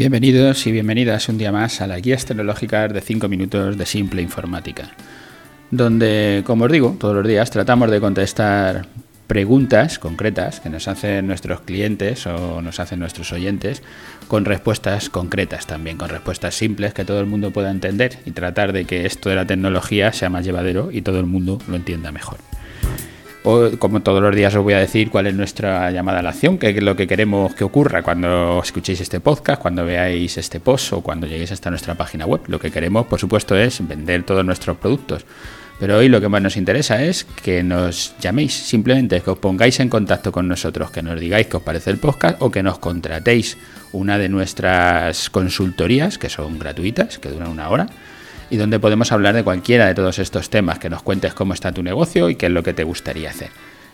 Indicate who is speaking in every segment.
Speaker 1: Bienvenidos y bienvenidas un día más a las guías tecnológicas de 5 minutos de simple informática, donde, como os digo, todos los días tratamos de contestar preguntas concretas que nos hacen nuestros clientes o nos hacen nuestros oyentes con respuestas concretas también, con respuestas simples que todo el mundo pueda entender y tratar de que esto de la tecnología sea más llevadero y todo el mundo lo entienda mejor. O, como todos los días os voy a decir cuál es nuestra llamada a la acción, qué es lo que queremos que ocurra cuando escuchéis este podcast, cuando veáis este post o cuando lleguéis hasta nuestra página web. Lo que queremos, por supuesto, es vender todos nuestros productos. Pero hoy lo que más nos interesa es que nos llaméis, simplemente que os pongáis en contacto con nosotros, que nos digáis qué os parece el podcast o que nos contratéis una de nuestras consultorías, que son gratuitas, que duran una hora y donde podemos hablar de cualquiera de todos estos temas, que nos cuentes cómo está tu negocio y qué es lo que te gustaría hacer.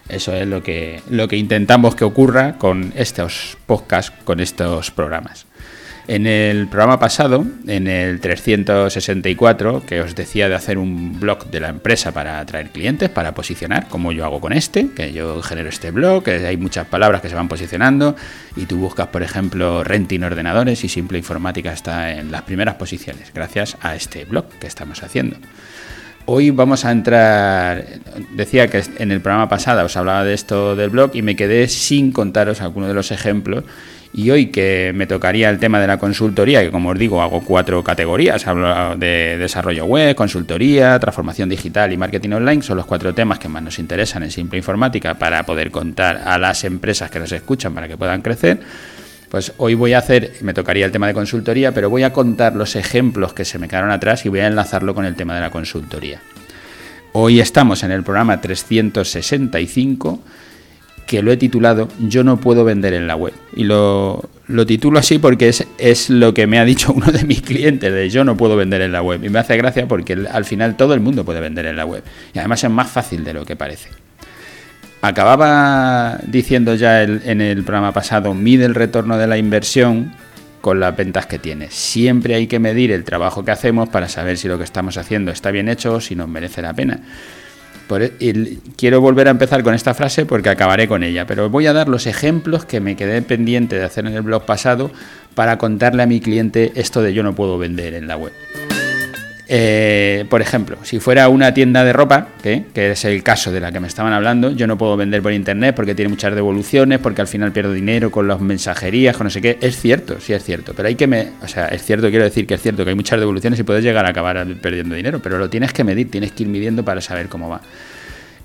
Speaker 1: Eso es lo que, lo que intentamos que ocurra con estos podcasts, con estos programas. En el programa pasado, en el 364, que os decía de hacer un blog de la empresa para atraer clientes, para posicionar, como yo hago con este, que yo genero este blog, que hay muchas palabras que se van posicionando, y tú buscas, por ejemplo, renting ordenadores y simple informática está en las primeras posiciones, gracias a este blog que estamos haciendo. Hoy vamos a entrar, decía que en el programa pasado os hablaba de esto del blog y me quedé sin contaros algunos de los ejemplos. Y hoy que me tocaría el tema de la consultoría, que como os digo, hago cuatro categorías, hablo de desarrollo web, consultoría, transformación digital y marketing online, son los cuatro temas que más nos interesan en Simple Informática para poder contar a las empresas que nos escuchan para que puedan crecer. Pues hoy voy a hacer, me tocaría el tema de consultoría, pero voy a contar los ejemplos que se me quedaron atrás y voy a enlazarlo con el tema de la consultoría. Hoy estamos en el programa 365 que lo he titulado Yo no puedo vender en la web. Y lo, titulo así porque es, es, lo que me ha dicho uno de mis clientes, de yo no puedo vender en la web. Y me hace gracia porque al final todo el mundo puede vender en la web. Y además es más fácil de lo que parece. Acababa diciendo ya en el programa pasado, mide el retorno de la inversión con las ventas que tienes. Siempre hay que medir el trabajo que hacemos para saber si lo que estamos haciendo está bien hecho o si nos merece la pena. E, quiero volver a empezar con esta frase porque acabaré con ella, pero voy a dar los ejemplos que me quedé pendiente de hacer en el blog pasado para contarle a mi cliente esto de yo no puedo vender en la web. Eh, por ejemplo, si fuera una tienda de ropa, que es el caso de la que me estaban hablando, yo no puedo vender por internet porque tiene muchas devoluciones, porque al final pierdo dinero con las mensajerías, con no sé qué. Es cierto, sí es cierto, pero hay que me, o sea, es cierto, quiero decir que es cierto que hay muchas devoluciones y puedes llegar a acabar perdiendo dinero, pero lo tienes que medir, tienes que ir midiendo para saber cómo va.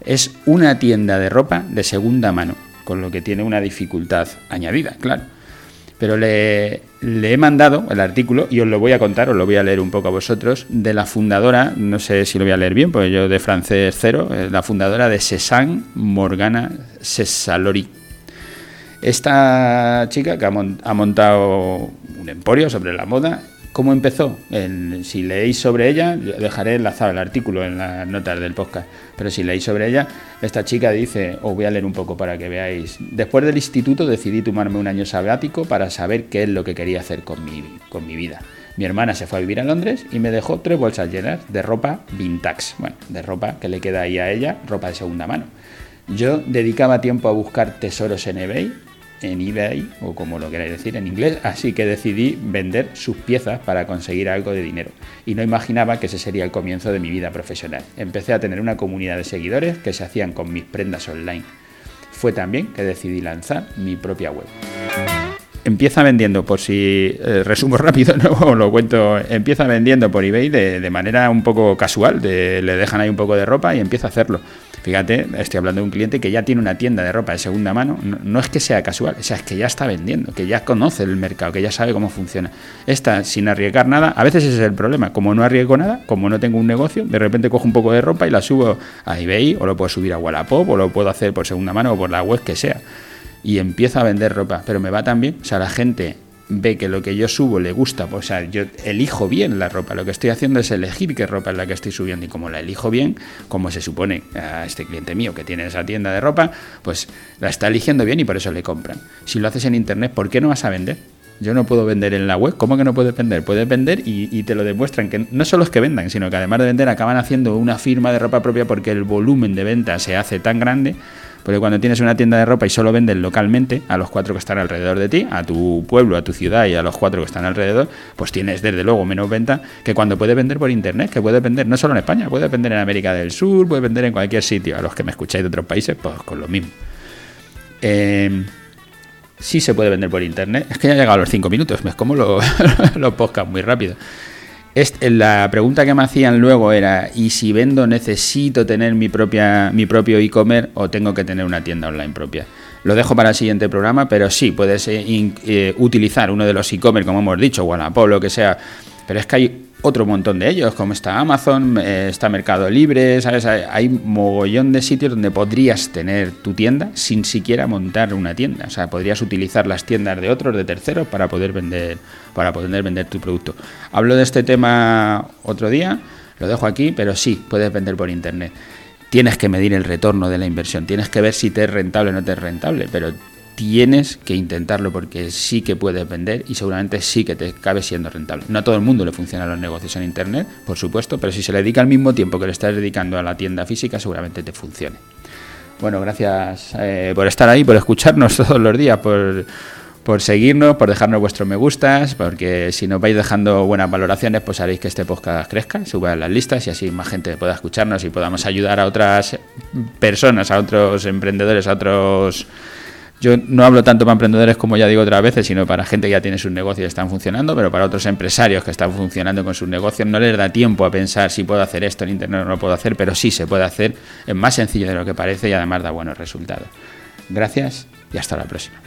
Speaker 1: Es una tienda de ropa de segunda mano, con lo que tiene una dificultad añadida, claro pero le, he mandado el artículo y os lo voy a contar, os lo voy a leer un poco a vosotros, de la fundadora, no sé si lo voy a leer bien, porque yo de francés cero, eh, la fundadora de Cézanne Morgana Cesalori. Esta chica que ha montado un emporio sobre la moda ¿Cómo empezó? si leéis sobre ella, dejaré enlazado el artículo en las notas del podcast, pero si leéis sobre ella, esta chica dice, os voy a leer un poco para que veáis, después del instituto decidí tomarme un año sabático para saber qué es lo que quería hacer con mi, con mi vida. Mi hermana se fue a vivir a Londres y me dejó tres bolsas llenas de ropa vintage, bueno, de ropa que le queda ahí a ella, ropa de segunda mano. Yo dedicaba tiempo a buscar tesoros en eBay en eBay o como lo queráis decir en inglés, así que decidí vender sus piezas para conseguir algo de dinero y no imaginaba que ese sería el comienzo de mi vida profesional. Empecé a tener una comunidad de seguidores que se hacían con mis prendas online. Fue también que decidí lanzar mi propia web. Empieza vendiendo, por si eh, resumo rápido, no lo cuento, empieza vendiendo por eBay de, de manera un poco casual, de, le dejan ahí un poco de ropa y empieza a hacerlo Fíjate, estoy hablando de un cliente que ya tiene una tienda de ropa de segunda mano. No, es que sea casual, o sea, es que ya está vendiendo, que ya conoce el mercado, que ya sabe cómo funciona. Está sin arriesgar nada. A veces ese es el problema. Como no arriesgo nada, como no tengo un negocio, de repente cojo un poco de ropa y la subo a eBay o lo puedo subir a Wallapop o lo puedo hacer por segunda mano o por la web que sea. Y empiezo a vender ropa, pero me va tan bien. O sea, la gente ve que lo que yo subo le gusta, o sea, yo elijo bien la ropa, lo que estoy haciendo es elegir qué ropa es la que estoy subiendo y como la elijo bien, como se supone a este cliente mío que tiene esa tienda de ropa, pues la está eligiendo bien y por eso le compran. Si lo haces en internet, ¿por qué no vas a vender? Yo no puedo vender en la web. ¿Cómo que no puedes vender? Puedes vender y, te lo demuestran. Que no solo es que vendan, sino que además de vender acaban haciendo una firma de ropa propia porque el volumen de venta se hace tan grande. Porque cuando tienes una tienda de ropa y solo vendes localmente a los cuatro que están alrededor de ti, a tu pueblo, a tu ciudad y a los cuatro que están alrededor, pues tienes desde luego menos venta que cuando puedes vender por internet, que puedes vender no solo en España, puedes vender en América del Sur, puedes vender en cualquier sitio. A los que me escucháis de otros países, pues con lo mismo. Eh, sí se puede vender por internet. Es que ya ha llegado a los cinco minutos, me como los lo podcast muy rápido. la pregunta que me hacían luego era, ¿y si vendo necesito tener mi, propia, mi propio e-commerce o tengo que tener una tienda online propia? Lo dejo para el siguiente programa, pero sí, puedes eh, eh, utilizar uno de los e-commerce, como hemos dicho, Wallapop, lo que sea. Pero es que hay otro montón de ellos, como está Amazon, eh, está Mercado Libre, ¿sabes? Hay, mogollón de sitios donde podrías tener tu tienda sin siquiera montar una tienda. O sea, podrías utilizar las tiendas de otros, de terceros, para poder vender, para poder vender tu producto. Hablo de este tema otro día, lo dejo aquí, pero sí, puedes vender por internet. Tienes que medir el retorno de la inversión, tienes que ver si te es rentable o no te es rentable, pero tienes que intentarlo porque sí que puedes vender y seguramente sí que te cabe siendo rentable. No a todo el mundo le funcionan los negocios en Internet, por supuesto, pero si se le dedica al mismo tiempo que le estás dedicando a la tienda física, seguramente te funcione. Bueno, gracias eh, por estar ahí, por escucharnos todos los días, por, por seguirnos, por dejarnos vuestros me gustas, porque si nos vais dejando buenas valoraciones, pues haréis que este podcast crezca, suba las listas y así más gente pueda escucharnos y podamos ayudar a otras personas, a otros emprendedores, a otros yo no hablo tanto para emprendedores como ya digo otras veces, sino para gente que ya tiene sus negocios y están funcionando, pero para otros empresarios que están funcionando con sus negocios no les da tiempo a pensar si puedo hacer esto en Internet o no lo puedo hacer, pero sí se puede hacer, es más sencillo de lo que parece y además da buenos resultados. Gracias y hasta la próxima.